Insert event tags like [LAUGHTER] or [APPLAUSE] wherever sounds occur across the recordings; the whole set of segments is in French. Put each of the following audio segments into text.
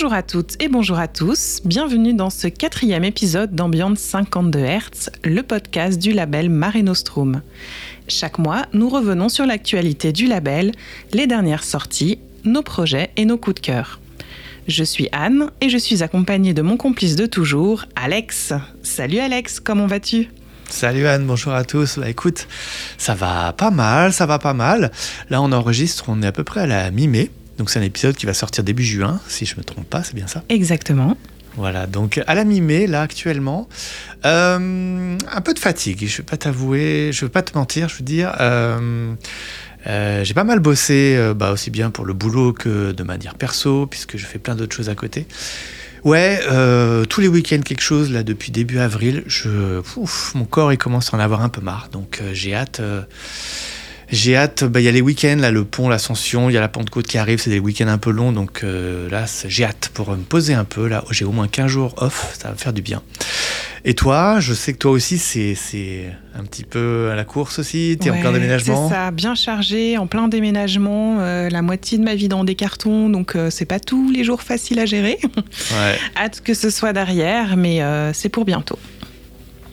Bonjour à toutes et bonjour à tous, bienvenue dans ce quatrième épisode d'Ambiance 52 Hz, le podcast du label Mare Nostrum. Chaque mois, nous revenons sur l'actualité du label, les dernières sorties, nos projets et nos coups de cœur. Je suis Anne et je suis accompagnée de mon complice de toujours, Alex. Salut Alex, comment vas-tu? Salut Anne, bonjour à tous. Bah écoute, ça va pas mal, ça va pas mal. Là on enregistre, on est à peu près à la mi-mai. Donc c'est un épisode qui va sortir début juin, si je me trompe pas, c'est bien ça? Exactement. Voilà, donc à la mi-mai, là actuellement, euh, un peu de fatigue, je vais pas t'avouer, je vais pas te mentir, je veux dire. Euh, euh, j'ai pas mal bossé, bah, aussi bien pour le boulot que de manière perso, puisque je fais plein d'autres choses à côté. Ouais, euh, tous les week-ends quelque chose là depuis début avril. Je, ouf, mon corps il commence à en avoir un peu marre, donc euh, j'ai hâte. Euh, j'ai hâte. Bah, il y a les week-ends là, le pont, l'ascension, il y a la Pentecôte qui arrive, c'est des week-ends un peu longs, donc là j'ai hâte pour me poser un peu. Là, j'ai au moins 15 jours off, ça va me faire du bien. Et toi, je sais que toi aussi, c'est un petit peu à la course aussi. Tu es en plein déménagement? C'est ça, bien chargé, en plein déménagement. Euh, la moitié de ma vie dans des cartons, donc euh, c'est pas tous les jours facile à gérer. Ouais. [LAUGHS] Hâte que ce soit derrière, mais euh, c'est pour bientôt.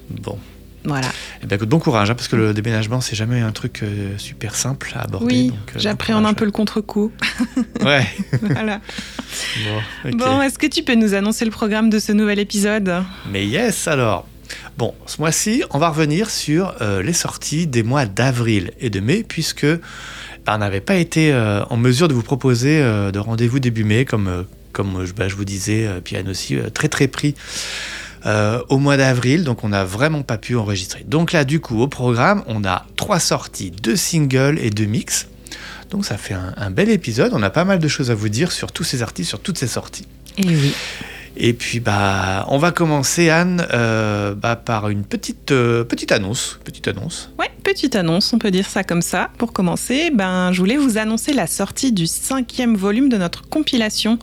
Bon, voilà. Eh bien, bon courage, hein, parce que le déménagement, c'est jamais un truc super simple à aborder. Oui, j'appréhende un peu le contre-coup. [LAUGHS] ouais. [LAUGHS] voilà. Bon, est-ce que tu peux nous annoncer le programme de ce nouvel épisode? Mais yes, alors. Bon, ce mois-ci, on va revenir sur euh, les sorties des mois d'avril et de mai, puisque bah, on n'avait pas été euh, en mesure de vous proposer euh, de rendez-vous début mai, comme, comme bah, je vous disais, Piane aussi, très très pris. Au mois d'avril, donc on n'a vraiment pas pu enregistrer. Donc là, du coup, au programme, on a trois sorties, deux singles et deux mix. Donc ça fait un, bel épisode. On a pas mal de choses à vous dire sur tous ces artistes, sur toutes ces sorties. Et oui. Et puis bah on va commencer Anne euh, bah, par une petite euh, petite annonce, petite annonce. Ouais, petite annonce, on peut dire ça comme ça. Pour commencer, ben je voulais vous annoncer la sortie du cinquième volume de notre compilation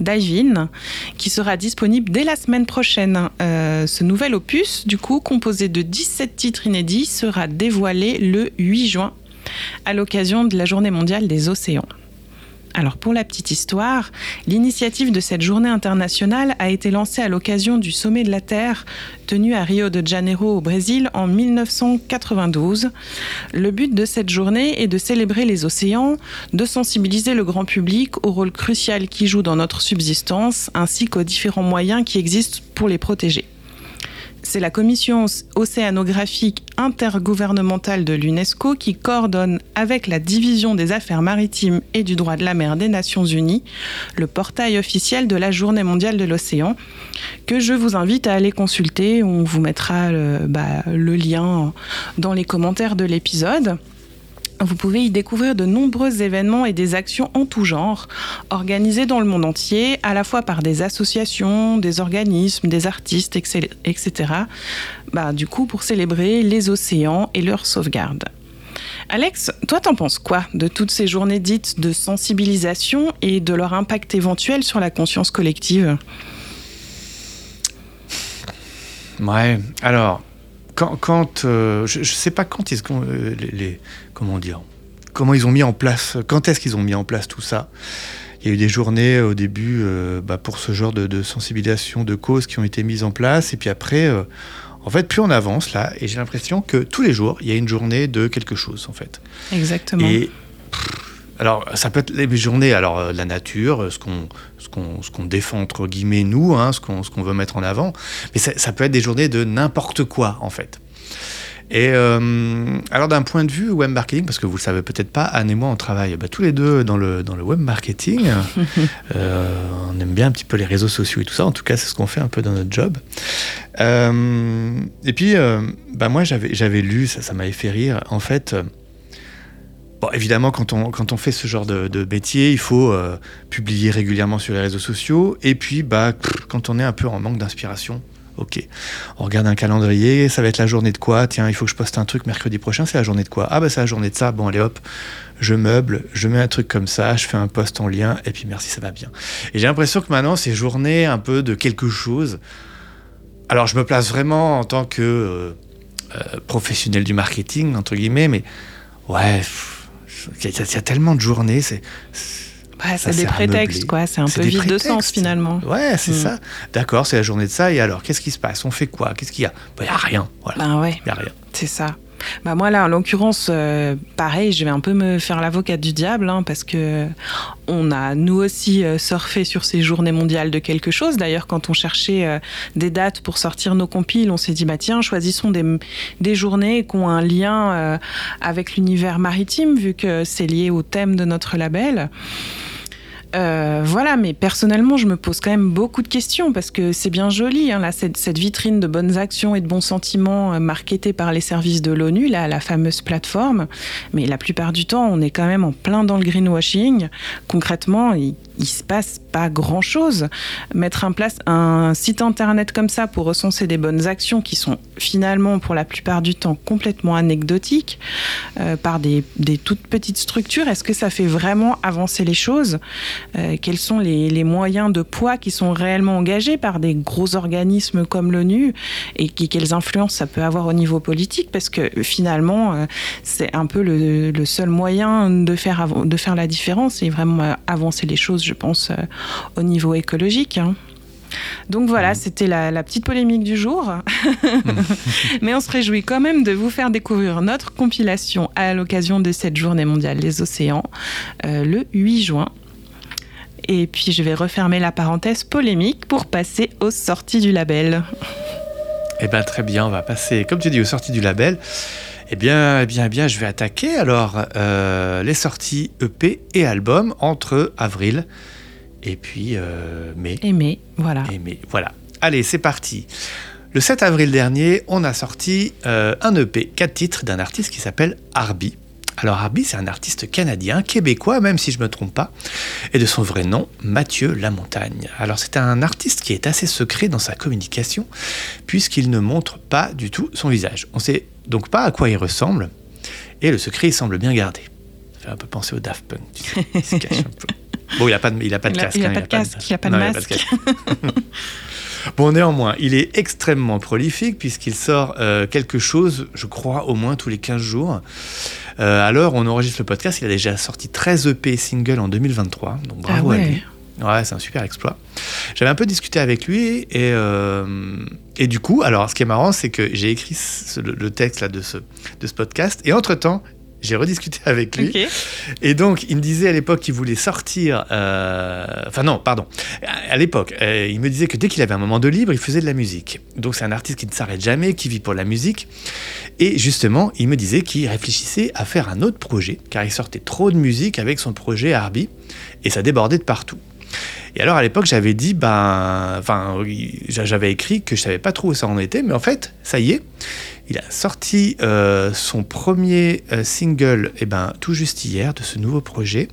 d'Ivin, qui sera disponible dès la semaine prochaine. Euh, ce nouvel opus, du coup composé de 17 titres inédits, sera dévoilé le 8 juin à l'occasion de la Journée mondiale des océans. Alors pour la petite histoire, l'initiative de cette journée internationale a été lancée à l'occasion du sommet de la Terre tenu à Rio de Janeiro au Brésil en 1992. Le but de cette journée est de célébrer les océans, de sensibiliser le grand public au rôle crucial qu'ils jouent dans notre subsistance ainsi qu'aux différents moyens qui existent pour les protéger. C'est la commission océanographique intergouvernementale de l'UNESCO qui coordonne avec la division des affaires maritimes et du droit de la mer des Nations Unies le portail officiel de la Journée mondiale de l'océan que je vous invite à aller consulter. On vous mettra le, bah, le lien dans les commentaires de l'épisode. Vous pouvez y découvrir de nombreux événements et des actions en tout genre, organisées dans le monde entier, à la fois par des associations, des organismes, des artistes, etc. Bah, du coup, pour célébrer les océans et leur sauvegarde. Alex, toi, t'en penses quoi de toutes ces journées dites de sensibilisation et de leur impact éventuel sur la conscience collective? Ouais, alors, quand, euh, je ne sais pas quand ils, euh, les, comment dire, comment ils ont mis en place, quand est-ce qu'ils ont mis en place tout ça? Il y a eu des journées au début euh, bah, pour ce genre de, sensibilisation de causes qui ont été mises en place, et puis après, en fait, plus on avance là, et j'ai l'impression que tous les jours, il y a une journée de quelque chose, en fait. Exactement. Et alors, ça peut être les journées, alors euh, la nature, euh, ce qu'on ce qu'on défend entre guillemets nous, hein, ce qu'on veut mettre en avant, mais ça, peut être des journées de n'importe quoi en fait. Et euh, alors d'un point de vue web marketing, parce que vous le savez peut-être pas, Anne et moi on travaille bah, tous les deux dans le, dans le web marketing. [LAUGHS] on aime bien un petit peu les réseaux sociaux et tout ça. En tout cas, c'est ce qu'on fait un peu dans notre job. et puis, bah, moi j'avais lu, ça, ça m'avait fait rire. En fait, Bon, évidemment, quand on, quand on fait ce genre de, métier, il faut euh, publier régulièrement sur les réseaux sociaux. Et puis, bah, quand on est un peu en manque d'inspiration, ok, on regarde un calendrier, ça va être la journée de quoi? Tiens, il faut que je poste un truc mercredi prochain, c'est la journée de quoi? Ah, bah, c'est la journée de ça. Bon, allez hop, je meuble, je mets un truc comme ça, je fais un post en lien, et puis merci, ça va bien. Et j'ai l'impression que maintenant, ces journées un peu de quelque chose. Alors, je me place vraiment en tant que euh, euh, professionnel du marketing, entre guillemets, mais ouais. Il y, a tellement de journées, c'est. C'est des prétextes, quoi. C'est un peu vide de sens, finalement. Ouais, c'est mm. ça. D'accord, c'est la journée de ça. Et alors, qu'est-ce qui se passe? On fait quoi? Qu'est-ce qu'il y a? Il bah, n'y a rien. Voilà. Ben ouais. Il a rien. C'est ça. Bah moi là, en l'occurrence, euh, pareil, je vais un peu me faire l'avocate du diable, hein, parce que on a nous aussi euh, surfé sur ces journées mondiales de quelque chose. D'ailleurs, quand on cherchait euh, des dates pour sortir nos compiles, on s'est dit bah tiens, choisissons des, des journées qui ont un lien avec l'univers maritime, vu que c'est lié au thème de notre label. Euh, voilà, mais personnellement, je me pose quand même beaucoup de questions parce que c'est bien joli, hein, là, cette, vitrine de bonnes actions et de bons sentiments euh, marketée par les services de l'ONU, là, la fameuse plateforme. Mais la plupart du temps, on est quand même en plein dans le greenwashing. Concrètement, il se passe pas grand chose. Mettre en place un site internet comme ça pour recenser des bonnes actions qui sont finalement pour la plupart du temps complètement anecdotiques euh, par des, toutes petites structures, est-ce que ça fait vraiment avancer les choses? Euh, Quels sont les, moyens de poids qui sont réellement engagés par des gros organismes comme l'ONU et quelles influences ça peut avoir au niveau politique? Parce que finalement, euh, c'est un peu le, le, seul moyen de faire, de faire la différence et vraiment avancer les choses je pense, euh, au niveau écologique. Hein. Donc voilà, mmh. c'était la, petite polémique du jour. [LAUGHS] Mais on se réjouit quand même de vous faire découvrir notre compilation à l'occasion de cette journée mondiale des océans, euh, le 8 juin. Et puis je vais refermer la parenthèse polémique pour passer aux sorties du label. Eh bien très bien, on va passer, comme tu dis, aux sorties du label. Eh bien, eh bien, eh bien, je vais attaquer alors euh, les sorties EP et albums entre avril et puis euh, mai. Et mai, voilà. Et mai, voilà. Allez, c'est parti. Le 7 avril dernier, on a sorti euh, un EP, 4 titres d'un artiste qui s'appelle Arby. Alors Arby, c'est un artiste canadien, québécois, même si je ne me trompe pas, et de son vrai nom, Mathieu Lamontagne. Alors c'est un artiste qui est assez secret dans sa communication, puisqu'il ne montre pas du tout son visage. On sait donc pas à quoi il ressemble, et le secret il semble bien gardé. Ça fait un peu penser au Daft Punk, il se cache un peu. [LAUGHS] Bon, il n'a pas de, il a pas de casque. Il n'a pas, de casque, il n'a pas de masque. [LAUGHS] bon, néanmoins, il est extrêmement prolifique puisqu'il sort euh, quelque chose, je crois, au moins tous les 15 jours. Euh, alors, on enregistre le podcast, il a déjà sorti 13 EP singles en 2023, donc bravo ah à lui. Ouais, c'est un super exploit. J'avais un peu discuté avec lui et, euh, et du coup, alors ce qui est marrant, c'est que j'ai écrit le, texte là, de, ce, de ce podcast et entre-temps, j'ai rediscuté avec lui. Et donc, il me disait à l'époque qu'il voulait sortir. Euh, enfin, non, pardon. À l'époque, euh, il me disait que dès qu'il avait un moment de libre, il faisait de la musique. Donc, c'est un artiste qui ne s'arrête jamais, qui vit pour la musique. Et justement, il me disait qu'il réfléchissait à faire un autre projet, car il sortait trop de musique avec son projet Arby, et ça débordait de partout. Et alors à l'époque, j'avais dit, ben, enfin, j'avais écrit que je savais pas trop où ça en était, mais en fait, ça y est, il a sorti euh, son premier euh, single, et eh ben, tout juste hier, de ce nouveau projet.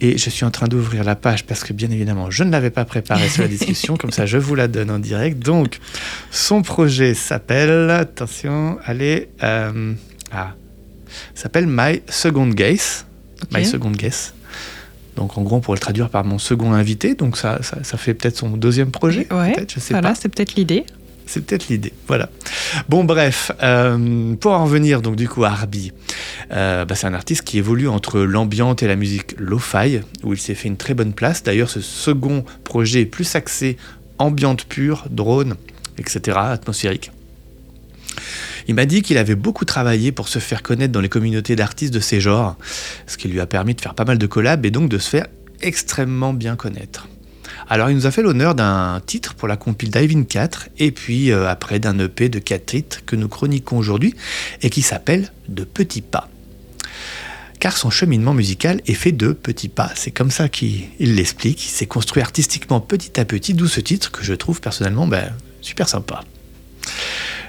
Et je suis en train d'ouvrir la page parce que bien évidemment, je ne l'avais pas préparé sur la discussion, comme ça je vous la donne en direct. Donc, son projet s'appelle, attention, allez, euh, ah, s'appelle My Second Guess. My Second Guess. Donc en gros, on pourrait le traduire par mon second invité. Donc ça, ça, fait peut-être son deuxième projet. Ouais, je sais voilà, c'est peut-être l'idée. C'est peut-être l'idée, voilà. Bon, bref, euh, pour en revenir donc du coup à Arby, euh, bah, c'est un artiste qui évolue entre l'ambiante et la musique lo-fi, où il s'est fait une très bonne place. D'ailleurs, ce second projet plus axé ambiante pure, drone, etc., atmosphérique. Il m'a dit qu'il avait beaucoup travaillé pour se faire connaître dans les communautés d'artistes de ces genres, ce qui lui a permis de faire pas mal de collabs et donc de se faire extrêmement bien connaître. Alors il nous a fait l'honneur d'un titre pour la compile Diving 4 et puis euh, après d'un EP de 4 titres que nous chroniquons aujourd'hui et qui s'appelle De petits pas. Car son cheminement musical est fait de petits pas, c'est comme ça qu'il l'explique, il s'est construit artistiquement petit à petit, d'où ce titre que je trouve personnellement ben, super sympa.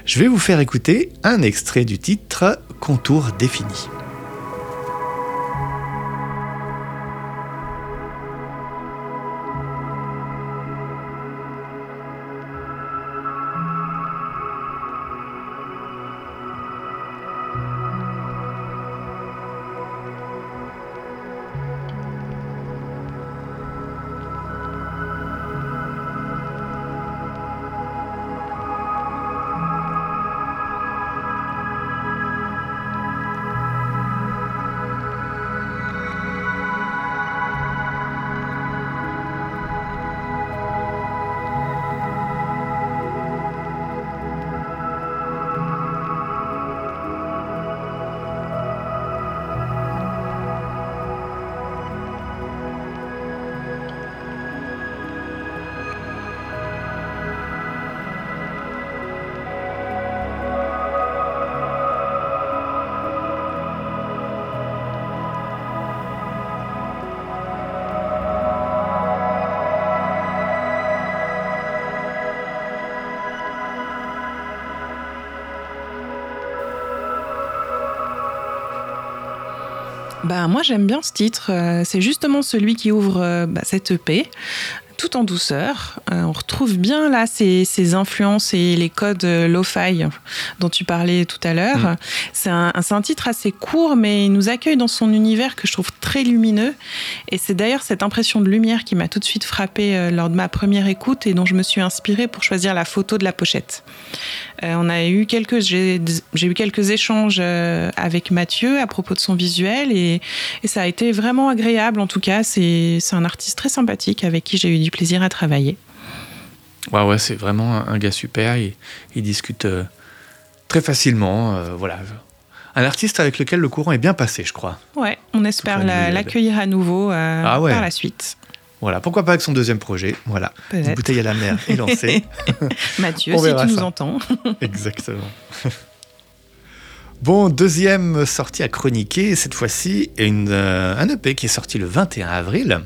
Je vais vous faire écouter un extrait du titre Contour défini. Bah, Moi, j'aime bien ce titre. Euh, c'est justement celui qui ouvre euh, bah, cette EP tout en douceur. Euh, on retrouve bien là ces, influences et les codes lo-fi dont tu parlais tout à l'heure. Mm. C'est un, un, titre assez court, mais il nous accueille dans son univers que je trouve très lumineux. Et c'est d'ailleurs cette impression de lumière qui m'a tout de suite frappée lors de ma première écoute et dont je me suis inspirée pour choisir la photo de la pochette. Euh, on a eu quelques, j'ai eu quelques échanges euh, avec Mathieu à propos de son visuel et, ça a été vraiment agréable. En tout cas, c'est un artiste très sympathique avec qui j'ai eu du plaisir à travailler. Ouais, ouais, c'est vraiment un, gars super. Il, il discute euh, très facilement. voilà. Un artiste avec lequel le courant est bien passé, je crois. Ouais, on espère l'accueillir à nouveau ah par la suite. Voilà, pourquoi pas avec son deuxième projet. Voilà, une bouteille à la mer est lancée. [LAUGHS] Mathieu, [LAUGHS] si tu nous entends. [LAUGHS] Exactement. Bon, deuxième sortie à chroniquer, cette fois-ci, euh, un EP qui est sorti le 21 avril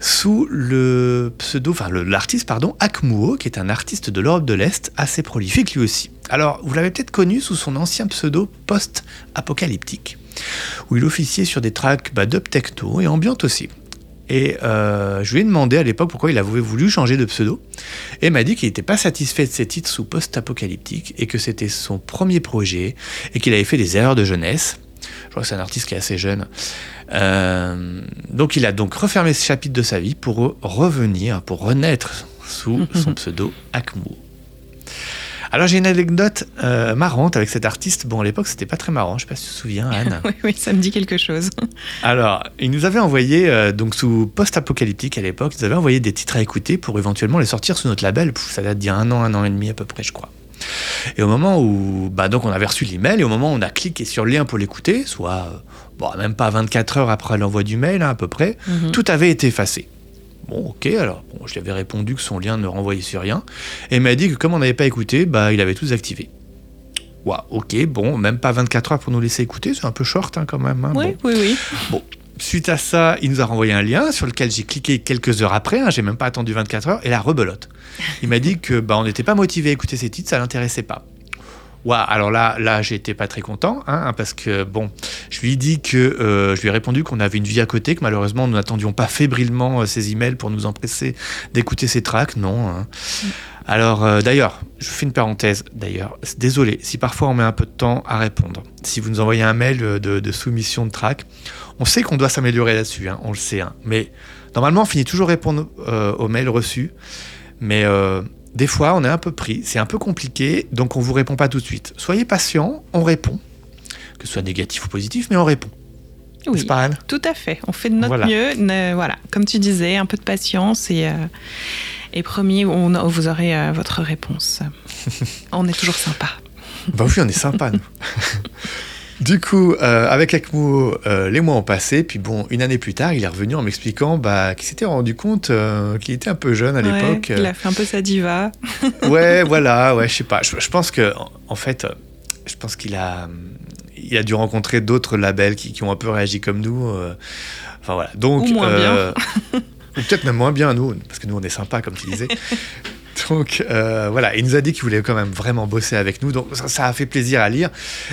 sous le pseudo, enfin l'artiste, pardon, Akmuo, qui est un artiste de l'Europe de l'Est, assez prolifique lui aussi. Alors, vous l'avez peut-être connu sous son ancien pseudo post-apocalyptique, où il officiait sur des tracks bah, dub techno et ambiante aussi. Et euh, je lui ai demandé à l'époque pourquoi il avait voulu changer de pseudo. Et m'a dit qu'il n'était pas satisfait de ses titres sous post-apocalyptique et que c'était son premier projet et qu'il avait fait des erreurs de jeunesse. Je crois que c'est un artiste qui est assez jeune. Euh, donc il a donc refermé ce chapitre de sa vie pour revenir, pour renaître sous [LAUGHS] son pseudo Akmu. Alors j'ai une anecdote euh, marrante avec cet artiste. Bon, à l'époque, c'était pas très marrant. Je sais pas si tu te souviens, Anne. [LAUGHS] oui, oui, ça me dit quelque chose. [LAUGHS] Alors, il nous avait envoyé, euh, donc sous post-apocalyptique à l'époque, ils avaient envoyé des titres à écouter pour éventuellement les sortir sous notre label. ça date d'il y a un an, un an et demi à peu près, je crois. Et au moment où, bah donc on avait reçu l'email, et au moment où on a cliqué sur le lien pour l'écouter, soit, euh, bon, même pas 24 heures après l'envoi du mail, hein, à peu près, mhm. tout avait été effacé. Bon, ok, alors bon, je lui avais répondu que son lien ne renvoyait sur rien. Et il m'a dit que comme on n'avait pas écouté, bah, il avait tout activé. Waouh, ok, bon, même pas 24 heures pour nous laisser écouter, c'est un peu short hein, quand même. Hein, oui, oui, oui. Bon, suite à ça, il nous a renvoyé un lien sur lequel j'ai cliqué quelques heures après, hein, j'ai même pas attendu 24 heures, et la rebelote. Il m'a dit que bah, on n'était pas motivé à écouter ces titres, ça l'intéressait pas. Waouh, alors là, là, j'étais pas très content, hein, parce que bon, je lui ai dit que euh, je lui ai répondu qu'on avait une vie à côté, que malheureusement nous n'attendions pas fébrilement ces euh, emails pour nous empresser d'écouter ces tracks, non. Hein. Alors euh, d'ailleurs, je fais une parenthèse. D'ailleurs, désolé si parfois on met un peu de temps à répondre. Si vous nous envoyez un mail de, soumission de track, on sait qu'on doit s'améliorer là-dessus, hein, on le sait. mais normalement, on finit toujours répondre aux mails reçus, mais des fois, on est un peu pris, c'est un peu compliqué, donc on vous répond pas tout de suite. Soyez patient, on répond, que ce soit négatif ou positif, mais on répond. Oui, pas, tout à fait. On fait de notre mieux. voilà, comme tu disais, un peu de patience et, euh, et promis, on, vous aurez euh, votre réponse. [LAUGHS] on est toujours sympa. bah oui, on est sympa, nous. [LAUGHS] Du coup, euh, avec Akmo, euh, les mois ont passé, puis bon, une année plus tard, il est revenu en m'expliquant bah, qu'il s'était rendu compte euh, qu'il était un peu jeune à l'époque. Il a fait un peu sa diva. [LAUGHS] ouais, voilà, ouais, je sais pas. Je, pense que, en fait, je pense qu'il a, il a dû rencontrer d'autres labels qui, qui, ont un peu réagi comme nous. enfin voilà. Donc, Ou moins bien. Ou peut-être même moins bien, nous, parce que nous, on est sympa, comme tu disais. [LAUGHS] Donc euh, voilà, il nous a dit qu'il voulait quand même vraiment bosser avec nous, donc ça, a fait plaisir à lire.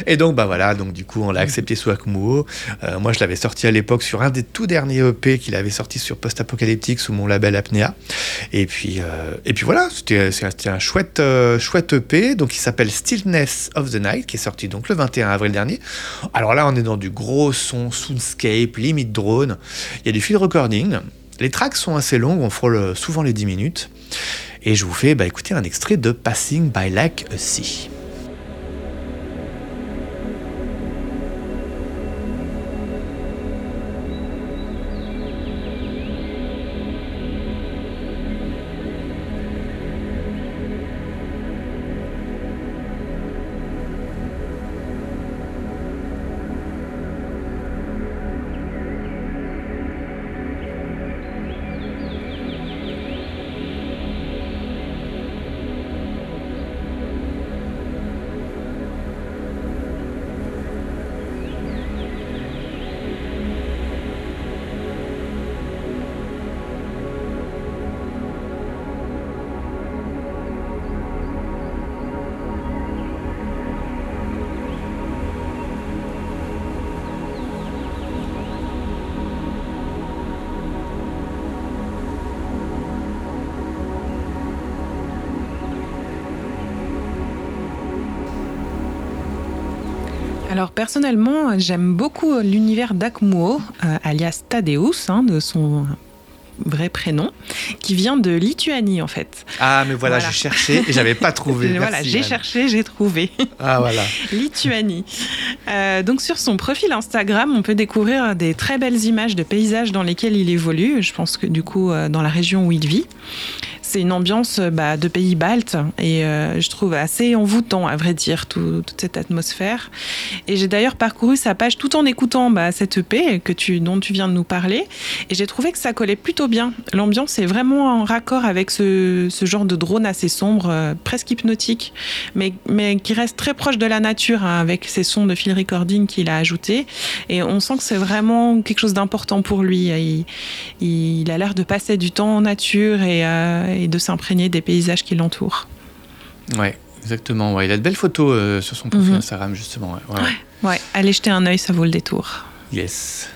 Et donc bah voilà, donc du coup on l'a accepté sous Akumuo. Euh, moi je l'avais sorti à l'époque sur un des tout derniers EP qu'il avait sorti sur Post Apocalyptique sous mon label Apnea. Et puis euh, et puis voilà, c'était un chouette chouette EP, donc il s'appelle Stillness of the Night, qui est sorti donc le 21 avril dernier. Alors là on est dans du gros son, soundscape, limite drone. Il y a du field recording. Les tracks sont assez longs, on frôle souvent les 10 minutes. Et je vous fais bah, écouter un extrait de Passing by Like a Sea. Alors personnellement, j'aime beaucoup l'univers d'Akmuo, euh, alias Tadeus, hein, de son vrai prénom, qui vient de Lituanie en fait. Ah, mais voilà, j'ai cherché et j'avais pas trouvé. [LAUGHS] voilà, j'ai cherché, j'ai trouvé. Ah voilà. [LAUGHS] Lituanie. Euh, donc sur son profil Instagram, on peut découvrir des très belles images de paysages dans lesquels il évolue. Je pense que du coup, euh, dans la région où il vit c'est une ambiance bah, de pays baltes et euh, je trouve assez envoûtant, à vrai dire, toute cette atmosphère. Et j'ai d'ailleurs parcouru sa page tout en écoutant bah, cette EP dont tu viens de nous parler et j'ai trouvé que ça collait plutôt bien. L'ambiance est vraiment en raccord avec ce, genre de drone assez sombre, euh, presque hypnotique, mais, mais qui reste très proche de la nature hein, avec ces sons de field recording qu'il a ajoutés. Et on sent que c'est vraiment quelque chose d'important pour lui. Il, a l'air de passer du temps en nature euh, de s'imprégner des paysages qui l'entourent. Ouais, exactement. Ouais. Il a de belles photos euh, sur son profil mhm. Instagram, justement. Ouais. Ouais. allez jeter un œil, ça vaut le détour. Yes.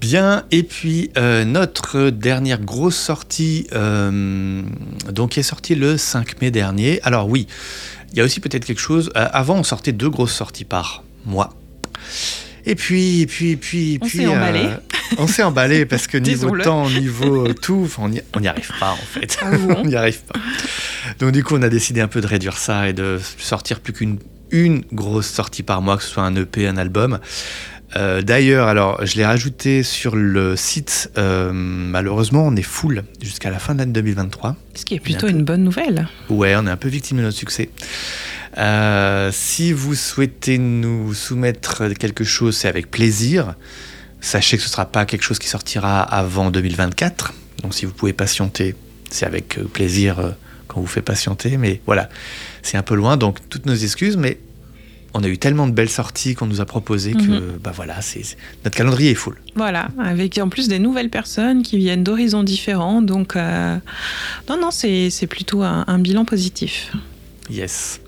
Bien, et puis euh, notre dernière grosse sortie, euh, donc qui est sortie le 5 mai dernier. Alors oui, il y a aussi peut-être quelque chose. avant, on sortait deux grosses sorties par mois. Et puis, et puis, et puis, on s'est emballé. Euh, on s'est emballé parce que niveau temps, niveau euh, tout, on n'y arrive pas en fait. Ah [LAUGHS] on n'y arrive pas. Donc du coup, on a décidé un peu de réduire ça et de sortir plus qu'une une grosse sortie par mois, que ce soit un EP, un album. Euh, d'ailleurs, alors je l'ai rajouté sur le site. malheureusement, on est full jusqu'à la fin de l'année 2023. Ce qui est plutôt une bonne nouvelle. Ouais, on est un peu victime de notre succès. Euh, si vous souhaitez nous soumettre quelque chose, c'est avec plaisir. Sachez que ce ne sera pas quelque chose qui sortira avant 2024. Donc si vous pouvez patienter, c'est avec euh, plaisir euh, qu'on vous fait patienter. Mais voilà, c'est un peu loin. Donc toutes nos excuses, mais on a eu tellement de belles sorties qu'on nous a proposées que mhm. bah voilà, c'est notre calendrier est full. Voilà, avec en plus des nouvelles personnes qui viennent d'horizons différents. Donc non, non, c'est plutôt un, un bilan positif. Yes.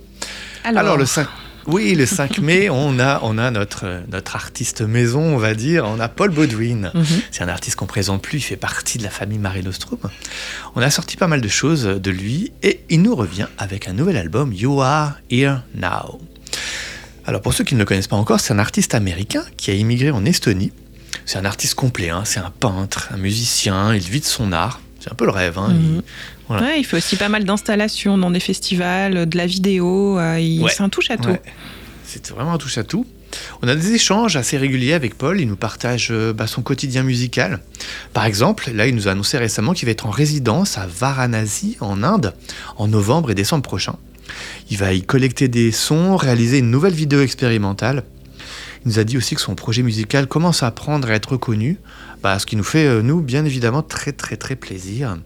Alors, le 5... Oui, le 5 mai, on a, on a notre, notre artiste maison, on va dire. On a Paul Baudouin. Mhm. C'est un artiste qu'on présente plus, il fait partie de la famille Marie Nostrum. On a sorti pas mal de choses de lui et il nous revient avec un nouvel album, You Are Here Now. Alors pour ceux qui ne le connaissent pas encore, c'est un artiste américain qui a immigré en Estonie. C'est un artiste complet, hein. c'est un peintre, un musicien, il vit de son art. C'est un peu le rêve. Hein. Mhm. Il, fait aussi pas mal d'installations dans des festivals, de la vidéo. Euh, c'est un touche à tout. C'est vraiment un touche à tout. On a des échanges assez réguliers avec Paul. Il nous partage euh, bah, son quotidien musical. Par exemple, là, il nous a annoncé récemment qu'il va être en résidence à Varanasi, en Inde, en novembre et décembre prochain. Il va y collecter des sons, réaliser une nouvelle vidéo expérimentale. Il nous a dit aussi que son projet musical commence à apprendre à être reconnu, bah, ce qui nous fait, euh, nous, bien évidemment, très très très plaisir.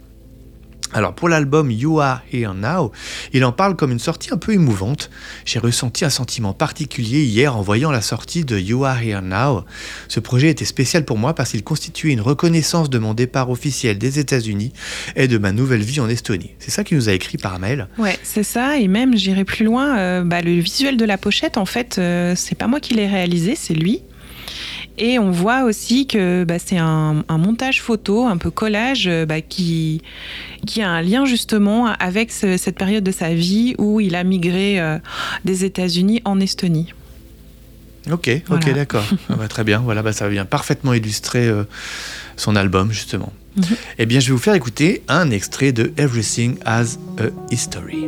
Alors pour l'album You Are Here Now, il en parle comme une sortie un peu émouvante. J'ai ressenti un sentiment particulier hier en voyant la sortie de You Are Here Now. Ce projet était spécial pour moi parce qu'il constituait une reconnaissance de mon départ officiel des États-Unis et de ma nouvelle vie en Estonie. C'est ça qu'il nous a écrit par mail. Ouais, c'est ça. Et même j'irai plus loin. Euh, bah, le visuel de la pochette, en fait, euh, c'est pas moi qui l'ai réalisé, c'est lui. Et on voit aussi que bah, c'est un, montage photo, un peu collage, euh, bah, qui, qui a un lien justement avec cette période de sa vie où il a migré euh, des États-Unis en Estonie. Ok, ok, d'accord. [LAUGHS] Ah bah, très bien. Voilà, ça vient parfaitement illustrer euh, son album justement. Mhm. Eh bien, je vais vous faire écouter un extrait de Everything Has a History.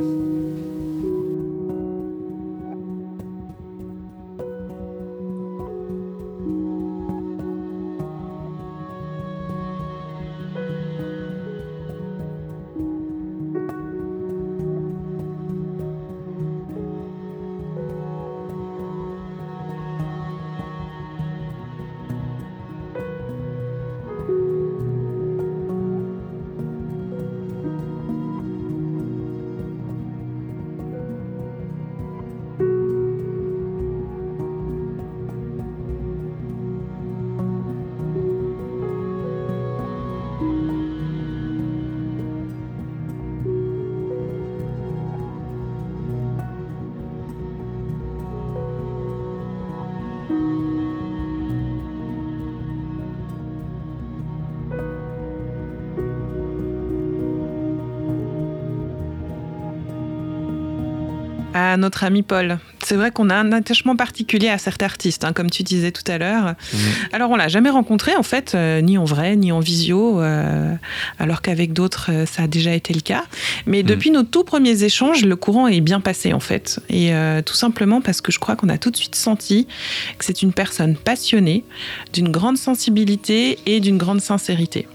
Notre ami Paul. C'est vrai qu'on a un attachement particulier à certains artistes, hein, comme tu disais tout à l'heure. Mhm. Alors, on l'a jamais rencontré, en fait, euh, ni en vrai, ni en visio, euh, alors qu'avec d'autres, euh, ça a déjà été le cas. Mais mhm. depuis nos tout premiers échanges, le courant est bien passé, en fait. Et tout simplement parce que je crois qu'on a tout de suite senti que c'est une personne passionnée, d'une grande sensibilité et d'une grande sincérité.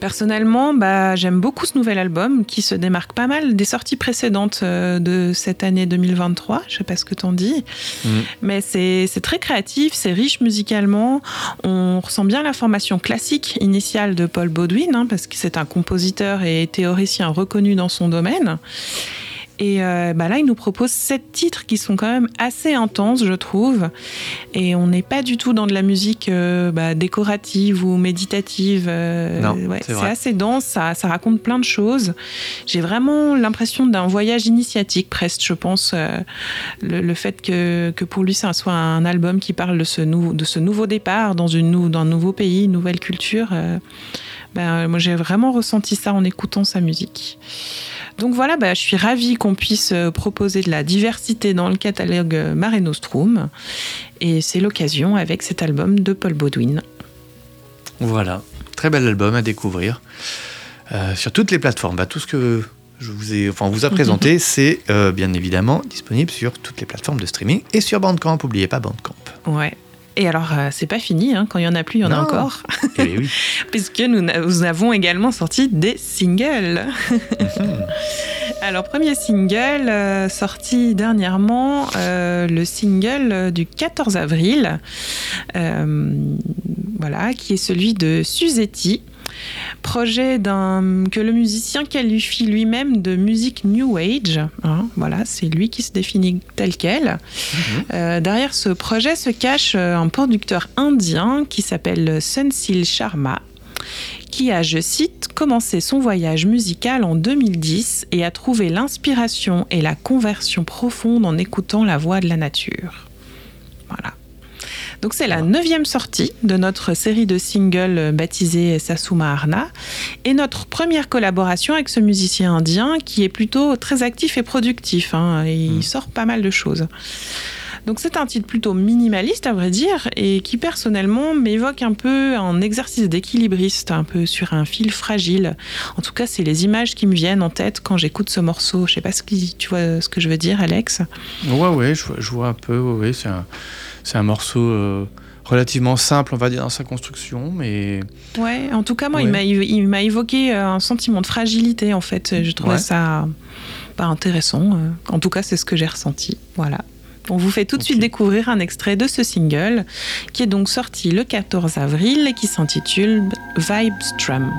Personnellement, bah, j'aime beaucoup ce nouvel album qui se démarque pas mal des sorties précédentes euh, de cette année 2023. Je sais pas ce que t'en dis, mm. mais c'est très créatif, c'est riche musicalement. On ressent bien la formation classique initiale de Paul Baudouin, hein, parce que c'est un compositeur et théoricien reconnu dans son domaine. Et euh, bah là, il nous propose sept titres qui sont quand même assez intenses, je trouve. Et on n'est pas du tout dans de la musique euh, bah, décorative ou méditative. Euh, c'est assez dense, ça, ça, raconte plein de choses. J'ai vraiment l'impression d'un voyage initiatique, presque, je pense. Le, fait que, que, pour lui, ça soit un album qui parle de ce, de ce nouveau départ dans, une, dans un nouveau pays, une nouvelle culture. Bah, moi, j'ai vraiment ressenti ça en écoutant sa musique. Donc voilà, bah, je suis ravie qu'on puisse euh, proposer de la diversité dans le catalogue euh, Mare Nostrum. Et c'est l'occasion avec cet album de Paul Baudouin. Voilà, très bel album à découvrir. Euh, sur toutes les plateformes, bah, tout ce que je vous ai, enfin, vous a présenté, [LAUGHS] c'est bien évidemment disponible sur toutes les plateformes de streaming et sur Bandcamp. N'oubliez pas Bandcamp. Ouais, et alors, euh, c'est pas fini, hein. quand il y en a plus, il y en a encore. Eh oui. [LAUGHS] Puisque nous, avons également sorti des singles. Mhm. [LAUGHS] alors, premier single euh, sorti dernièrement, euh, le single du 14 avril, voilà, qui est celui de Suzette projet que le musicien qualifie lui-même de musique New Age. Hein, voilà, c'est lui qui se définit tel quel. Mhm. Euh, derrière ce projet se cache euh, un producteur indien qui s'appelle Sunsil Sharma qui a, je cite, commencé son voyage musical en 2010 et a trouvé l'inspiration et la conversion profonde en écoutant la voix de la nature. Voilà. Donc c'est la neuvième sortie de notre série de singles baptisée Sasuma Arna et notre première collaboration avec ce musicien indien qui est plutôt très actif et productif. Hein, il hmm. sort pas mal de choses. Donc c'est un titre plutôt minimaliste à vrai dire et qui personnellement m'évoque un peu un exercice d'équilibriste, un peu sur un fil fragile. En tout cas, c'est les images qui me viennent en tête quand j'écoute ce morceau. Je sais pas ce que tu vois ce que je veux dire, Alex. Ouais, ouais, je, vois un peu. Ouais, c'est un c'est un morceau euh, relativement simple, on va dire, dans sa construction, mais... Ouais, en tout cas, moi, il m'a évoqué euh, un sentiment de fragilité, en fait. Je trouvais ça pas intéressant. Euh. En tout cas, c'est ce que j'ai ressenti. Voilà. On vous fait tout de suite découvrir un extrait de ce single, qui est donc sorti le 14 avril et qui s'intitule Vibe Strum.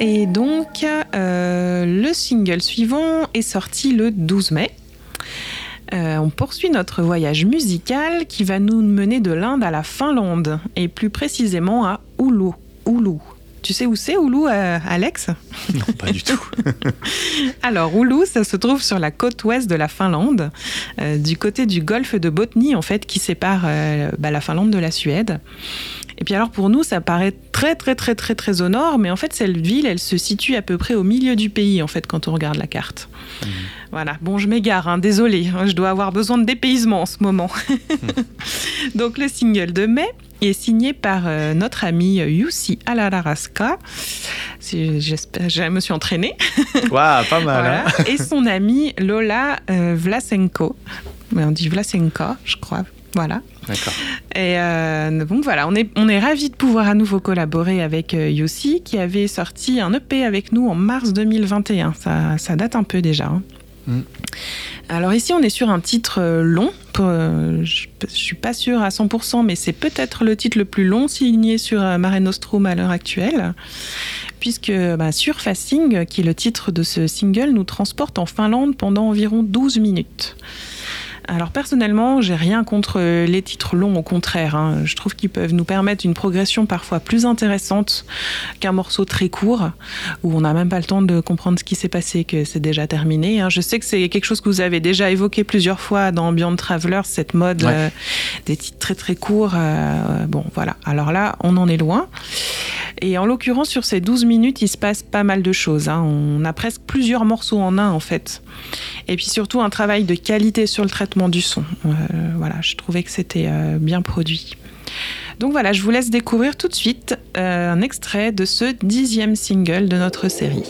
Et donc, euh, le single suivant est sorti le 12 mai. Euh, on poursuit notre voyage musical qui va nous mener de l'Inde à la Finlande, et plus précisément à Oulu. Oulu. Tu sais où c'est Oulu, euh, Alex? Non, pas du tout. [LAUGHS] Alors, Oulu, ça se trouve sur la côte ouest de la Finlande, du côté du golfe de Botnie, en fait, qui sépare bah, la Finlande de la Suède. Et puis alors pour nous, ça paraît très très très très très au nord, mais en fait cette ville, elle se situe à peu près au milieu du pays en fait quand on regarde la carte. Mmh. Voilà. Bon, je m'égare, hein, désolé, hein, je dois avoir besoin de dépaysement en ce moment. [LAUGHS] Donc le single de mai est signé par euh, notre ami Yussi Alararaska. J'espère, je me suis entraînée. [LAUGHS] Waouh, pas mal. Hein. Et son amie Lola euh, Vlasenko. On dit Vlasenko, je crois. Voilà. D'accord. Et euh, donc voilà, on est, on est ravis de pouvoir à nouveau collaborer avec euh, Yossi, qui avait sorti un EP avec nous en mars 2021. Ça, ça date un peu déjà. Hein. Mm. Alors ici, on est sur un titre euh, long. je ne suis pas sûre à 100%, mais c'est peut-être le titre le plus long signé sur Mare Nostrum à l'heure actuelle. Puisque bah, Surfacing, qui est le titre de ce single, nous transporte en Finlande pendant environ 12 minutes. Alors personnellement, j'ai rien contre les titres longs, au contraire. Hein. Je trouve qu'ils peuvent nous permettre une progression parfois plus intéressante qu'un morceau très court, où on n'a même pas le temps de comprendre ce qui s'est passé, que c'est déjà terminé. Hein. Je sais que c'est quelque chose que vous avez déjà évoqué plusieurs fois dans Beyond Traveler, cette mode euh, des titres très très courts. Euh, bon, voilà. Alors là, on en est loin. Et en l'occurrence, sur ces 12 minutes, il se passe pas mal de choses. Hein. On a presque plusieurs morceaux en un, en fait. Et puis surtout, un travail de qualité sur le traitement du son. Euh, voilà, je trouvais que c'était euh, bien produit. Donc voilà, je vous laisse découvrir tout de suite euh, un extrait de ce dixième single de notre série.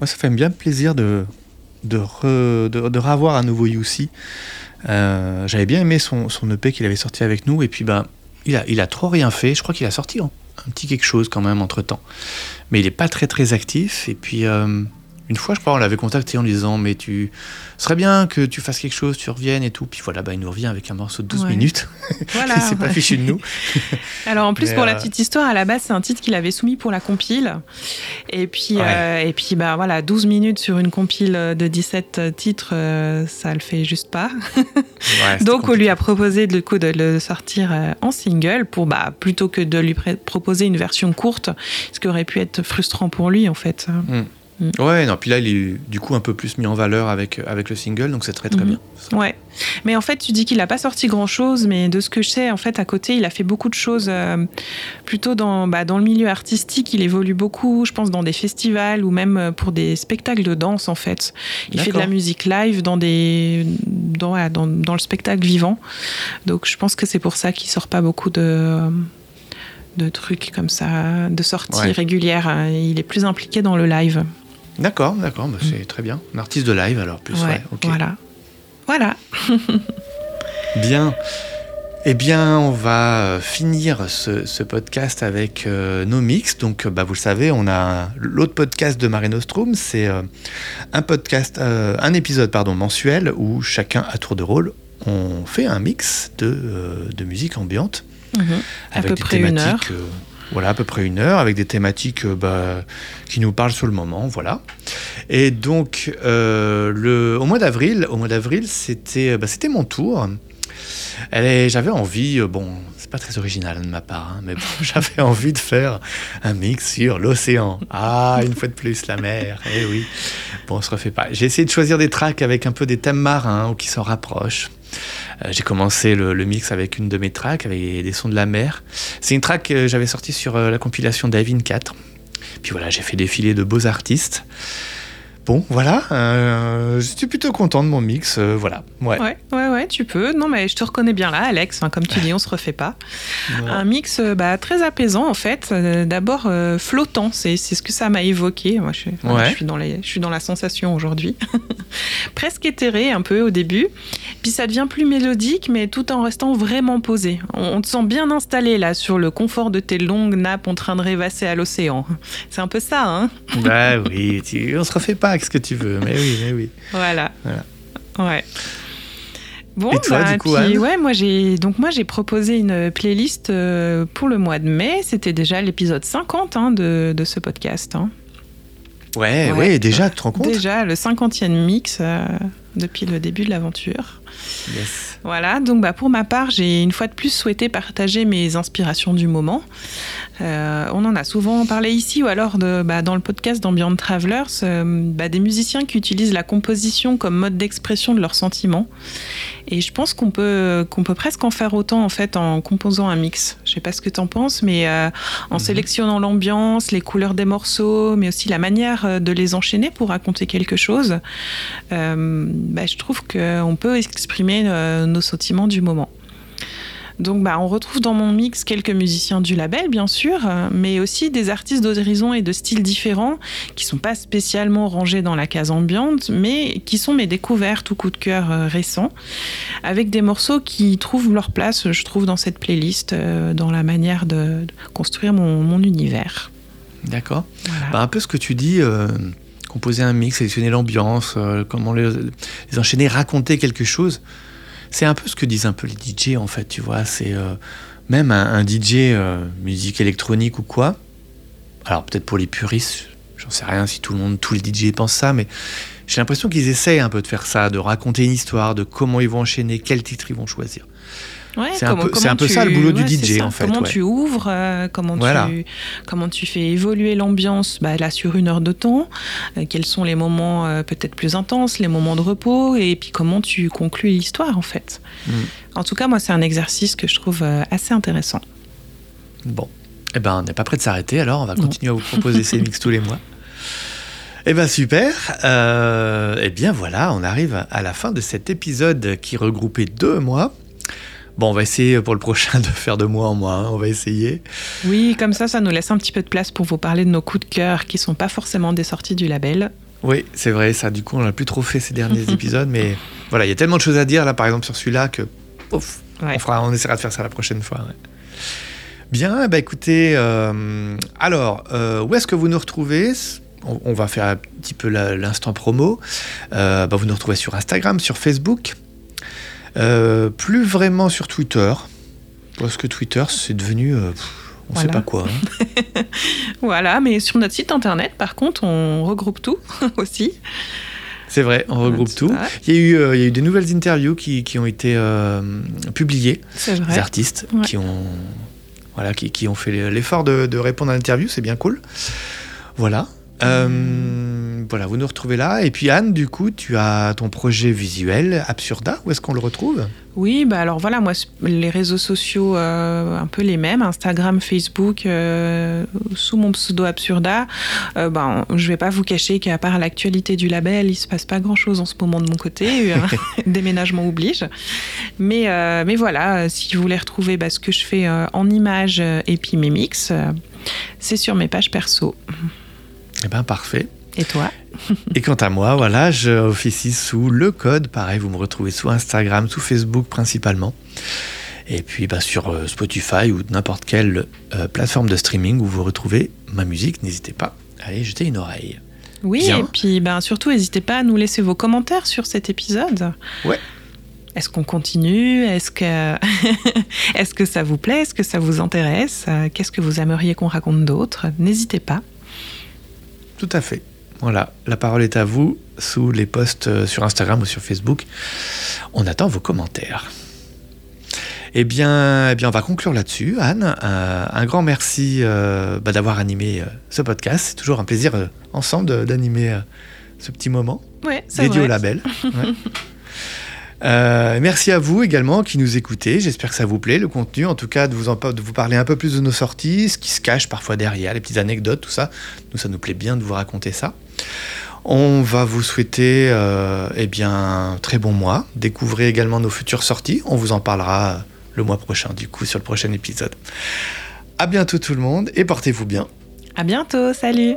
Moi, ça fait bien plaisir de, de, de, revoir un nouveau Yussi. Euh, j'avais bien aimé son, son EP qu'il avait sorti avec nous, et puis ben, il, a, il a trop rien fait. Je crois qu'il a sorti un, petit quelque chose quand même entre temps. Mais il n'est pas très très actif, et puis. Euh, une fois, je crois, on l'avait contacté en lui disant Mais tu serait bien que tu fasses quelque chose, tu reviennes et tout. Puis voilà, bah, il nous revient avec un morceau de 12 minutes. [LAUGHS] Voilà. [LAUGHS] il s'est pas fichu de nous. [LAUGHS] Alors en plus, pour la euh, petite histoire, à la base, c'est un titre qu'il avait soumis pour la compile. Et puis, euh, et puis bah, voilà, 12 minutes sur une compile de 17 titres, euh, ça le fait juste pas. Donc on lui a proposé du coup, de le sortir en single pour bah, plutôt que de lui proposer une version courte, ce qui aurait pu être frustrant pour lui en fait. Mm. Mm. Ouais, non, puis là, il est du coup un peu plus mis en valeur avec, avec le single, donc c'est très très mm-hmm. bien. Ouais. Mais en fait, tu dis qu'il n'a pas sorti grand chose, mais de ce que je sais, en fait, à côté, il a fait beaucoup de choses euh, plutôt dans, bah, dans le milieu artistique. Il évolue beaucoup, je pense, dans des festivals ou même euh, pour des spectacles de danse, en fait. Il fait de la musique live dans, des, dans, dans, dans le spectacle vivant. Donc, je pense que c'est pour ça qu'il sort pas beaucoup de de trucs comme ça, de sorties régulières. Il est plus impliqué dans le live. D'accord, d'accord, bah, c'est très bien. Un artiste de live alors plus. Ouais, Voilà. Voilà. [LAUGHS] bien. Eh bien, on va euh, finir ce, podcast avec euh, nos mix. Donc, bah, vous le savez, on a l'autre podcast de Mare Nostrum. C'est euh, un podcast, un épisode pardon, mensuel où chacun, à tour de rôle, on fait un mix de, de musique ambiante. Mhm. à peu près une heure. Voilà, à peu près une heure avec des thématiques euh, bah, qui nous parlent sur le moment, voilà. Et donc, euh, le, au mois d'avril, au mois d'avril, c'était, bah, c'était mon tour. J'avais envie, euh, bon, c'est pas très original de ma part, hein, mais bon, [LAUGHS] j'avais envie de faire un mix sur l'océan. Ah, une fois de plus, la mer. Eh oui. Bon, on se refait pas. J'ai essayé de choisir des tracks avec un peu des thèmes marins ou qui s'en rapprochent. Euh, j'ai commencé le, mix avec une de mes tracks, avec des sons de la mer. C'est une track que j'avais sortie sur euh, la compilation Davin 4. Puis voilà, j'ai fait défiler de beaux artistes. Bon, voilà. euh, je suis plutôt content de mon mix. euh, voilà. Ouais. Ouais, ouais, ouais, tu peux. Non, mais je te reconnais bien là, Alex. hein, comme tu dis, on se refait pas. Ouais. Un mix euh, bah, très apaisant, en fait. D'abord, euh, flottant, c'est c'est ce que ça m'a évoqué. Moi, je, suis- voilà, Ouais. je, suis dans les, je suis dans la sensation aujourd'hui. [LAUGHS] Presque éthéré un peu au début. Puis ça devient plus mélodique, mais tout en restant vraiment posé. On, on te sent bien installé là sur le confort de tes longues nappes en train de rêvasser à l'océan. C'est un peu ça, hein Bah oui, tu- on se refait pas ce que tu veux. Mais oui, mais oui. Voilà. Voilà. Ouais. Bon, Et toi, bah, du coup, puis, Anne ouais, moi j'ai donc moi j'ai proposé une playlist euh, pour le mois de mai. C'était déjà l'épisode 50 hein, de, de ce podcast. hein. Ouais, ouais, Ouais. déjà, tu te rends compte? Déjà le 50e mix euh, depuis le début de l'aventure. Yes. Voilà, donc bah, pour ma part, j'ai une fois de plus souhaité partager mes inspirations du moment. Euh, on en a souvent parlé ici ou alors de, bah, dans le podcast d'Ambient Travelers, euh, bah, des musiciens qui utilisent la composition comme mode d'expression de leurs sentiments. Et je pense qu'on peut, qu'on peut presque en faire autant en fait en composant un mix. Je sais pas ce que tu en penses, mais euh, en Mhm. sélectionnant l'ambiance, les couleurs des morceaux, mais aussi la manière de les enchaîner pour raconter quelque chose, bah, je trouve qu'on peut exprimer euh, nos sentiments du moment. Donc bah, on retrouve dans mon mix quelques musiciens du label, bien sûr, euh, mais aussi des artistes d'horizons et de styles différents qui sont pas spécialement rangés dans la case ambiante, mais qui sont mes découvertes ou coups de cœur euh, récents, avec des morceaux qui trouvent leur place, je trouve, dans cette playlist, euh, dans la manière de, de construire mon, mon univers. D'accord. Voilà. Bah, un peu ce que tu dis, euh, composer un mix, sélectionner l'ambiance, euh, comment les, enchaîner, raconter quelque chose. C'est un peu ce que disent un peu les DJ en fait, tu vois. C'est euh, même un, un DJ euh, musique électronique ou quoi. Alors peut-être pour les puristes, j'en sais rien si tout le monde, tous les DJ pensent ça, mais j'ai l'impression qu'ils essayent un peu de faire ça, de raconter une histoire, de comment ils vont enchaîner, quel titre ils vont choisir. Ouais, C'est un peu- c'est comment un peu tu- ça, le boulot du DJ, en fait, Comment ouais. tu ouvres, euh, comment, Voilà. tu, comment tu fais évoluer l'ambiance bah, là sur une heure de temps, euh, quels sont les moments euh, peut-être plus intenses, les moments de repos, et puis comment tu conclus l'histoire en fait. Mm. En tout cas, moi, c'est un exercice que je trouve assez intéressant. Bon, eh ben, on n'est pas prêt de s'arrêter, alors on va Non. continuer à vous proposer ces mix [LAUGHS] tous les mois. Eh ben super. Euh, eh bien voilà, on arrive à la fin de cet épisode qui regroupait deux mois. Bon, on va essayer pour le prochain [LAUGHS] de faire de mois en mois. hein, on va essayer. Oui, comme ça, ça nous laisse un petit peu de place pour vous parler de nos coups de cœur qui sont pas forcément des sorties du label. Oui, c'est vrai. Ça, du coup, on n'a plus trop fait ces derniers [LAUGHS] épisodes, mais voilà, il y a tellement de choses à dire là, par exemple sur celui-là, que ouf, Ouais. on fera, on essaiera de faire ça la prochaine fois. ouais. Bien, bah écoutez, euh, alors, euh, où est-ce que vous nous retrouvez? On, on va faire un petit peu l'instant promo. Euh, bah, vous nous retrouvez sur Instagram, sur Facebook, Euh, plus vraiment sur Twitter, parce que Twitter, c'est devenu, euh, on ne sait pas quoi. hein. [LAUGHS] Voilà, mais sur notre site internet, par contre, on regroupe tout [LAUGHS] aussi. C'est vrai, on regroupe tout. Il y, a eu, euh, il y a eu des nouvelles interviews qui, qui ont été euh, publiées. C'est des vrai. artistes Ouais. qui ont voilà qui, qui ont fait l'effort de, de répondre à l'interview c'est bien cool voilà Euh, voilà vous nous retrouvez là et puis Anne du coup tu as ton projet visuel Absurda où est-ce qu'on le retrouve? Oui, bah alors voilà, moi, les réseaux sociaux, euh, un peu les mêmes, Instagram, Facebook, euh, sous mon pseudo Absurda. Euh, ben, je vais pas vous cacher qu'à part l'actualité du label, il se passe pas grand-chose en ce moment de mon côté. [LAUGHS] [LAUGHS] Déménagement oblige. Mais, mais voilà, si vous voulez retrouver bah, ce que je fais en images et puis mes mix, c'est sur mes pages perso. Eh ben parfait Et toi [LAUGHS] et quant à moi voilà je officie sous le code pareil vous me retrouvez sous Instagram sous Facebook principalement et puis bah, sur euh, Spotify ou n'importe quelle euh, plateforme de streaming où vous retrouvez ma musique n'hésitez pas à aller jeter une oreille Oui, Bien. et puis ben, surtout, n'hésitez pas à nous laisser vos commentaires sur cet épisode. Ouais. Est-ce qu'on continue? Est-ce que... [LAUGHS] Est que ça vous plaît? Est-ce que ça vous intéresse? Qu'est-ce que vous aimeriez qu'on raconte d'autre? N'hésitez pas. Tout à fait. Voilà, la parole est à vous sous les posts euh, sur Instagram ou sur Facebook. On attend vos commentaires. Eh bien, eh bien on va conclure là-dessus. Anne, euh, un grand merci euh, bah, d'avoir animé euh, ce podcast. C'est toujours un plaisir ensemble d'animer ce petit moment Ouais, dédié vrai. au label. [LAUGHS] Ouais. Euh, merci à vous également qui nous écoutez. J'espère que ça vous plaît, le contenu. En tout cas, de vous, en, de vous parler un peu plus de nos sorties, ce qui se cache parfois derrière, les petites anecdotes, tout ça. Nous, ça nous plaît bien de vous raconter ça. On va vous souhaiter euh, eh bien, un très bon mois. Découvrez également nos futures sorties. On vous en parlera euh, le mois prochain, du coup, sur le prochain épisode. À bientôt tout le monde et portez-vous bien. À bientôt, salut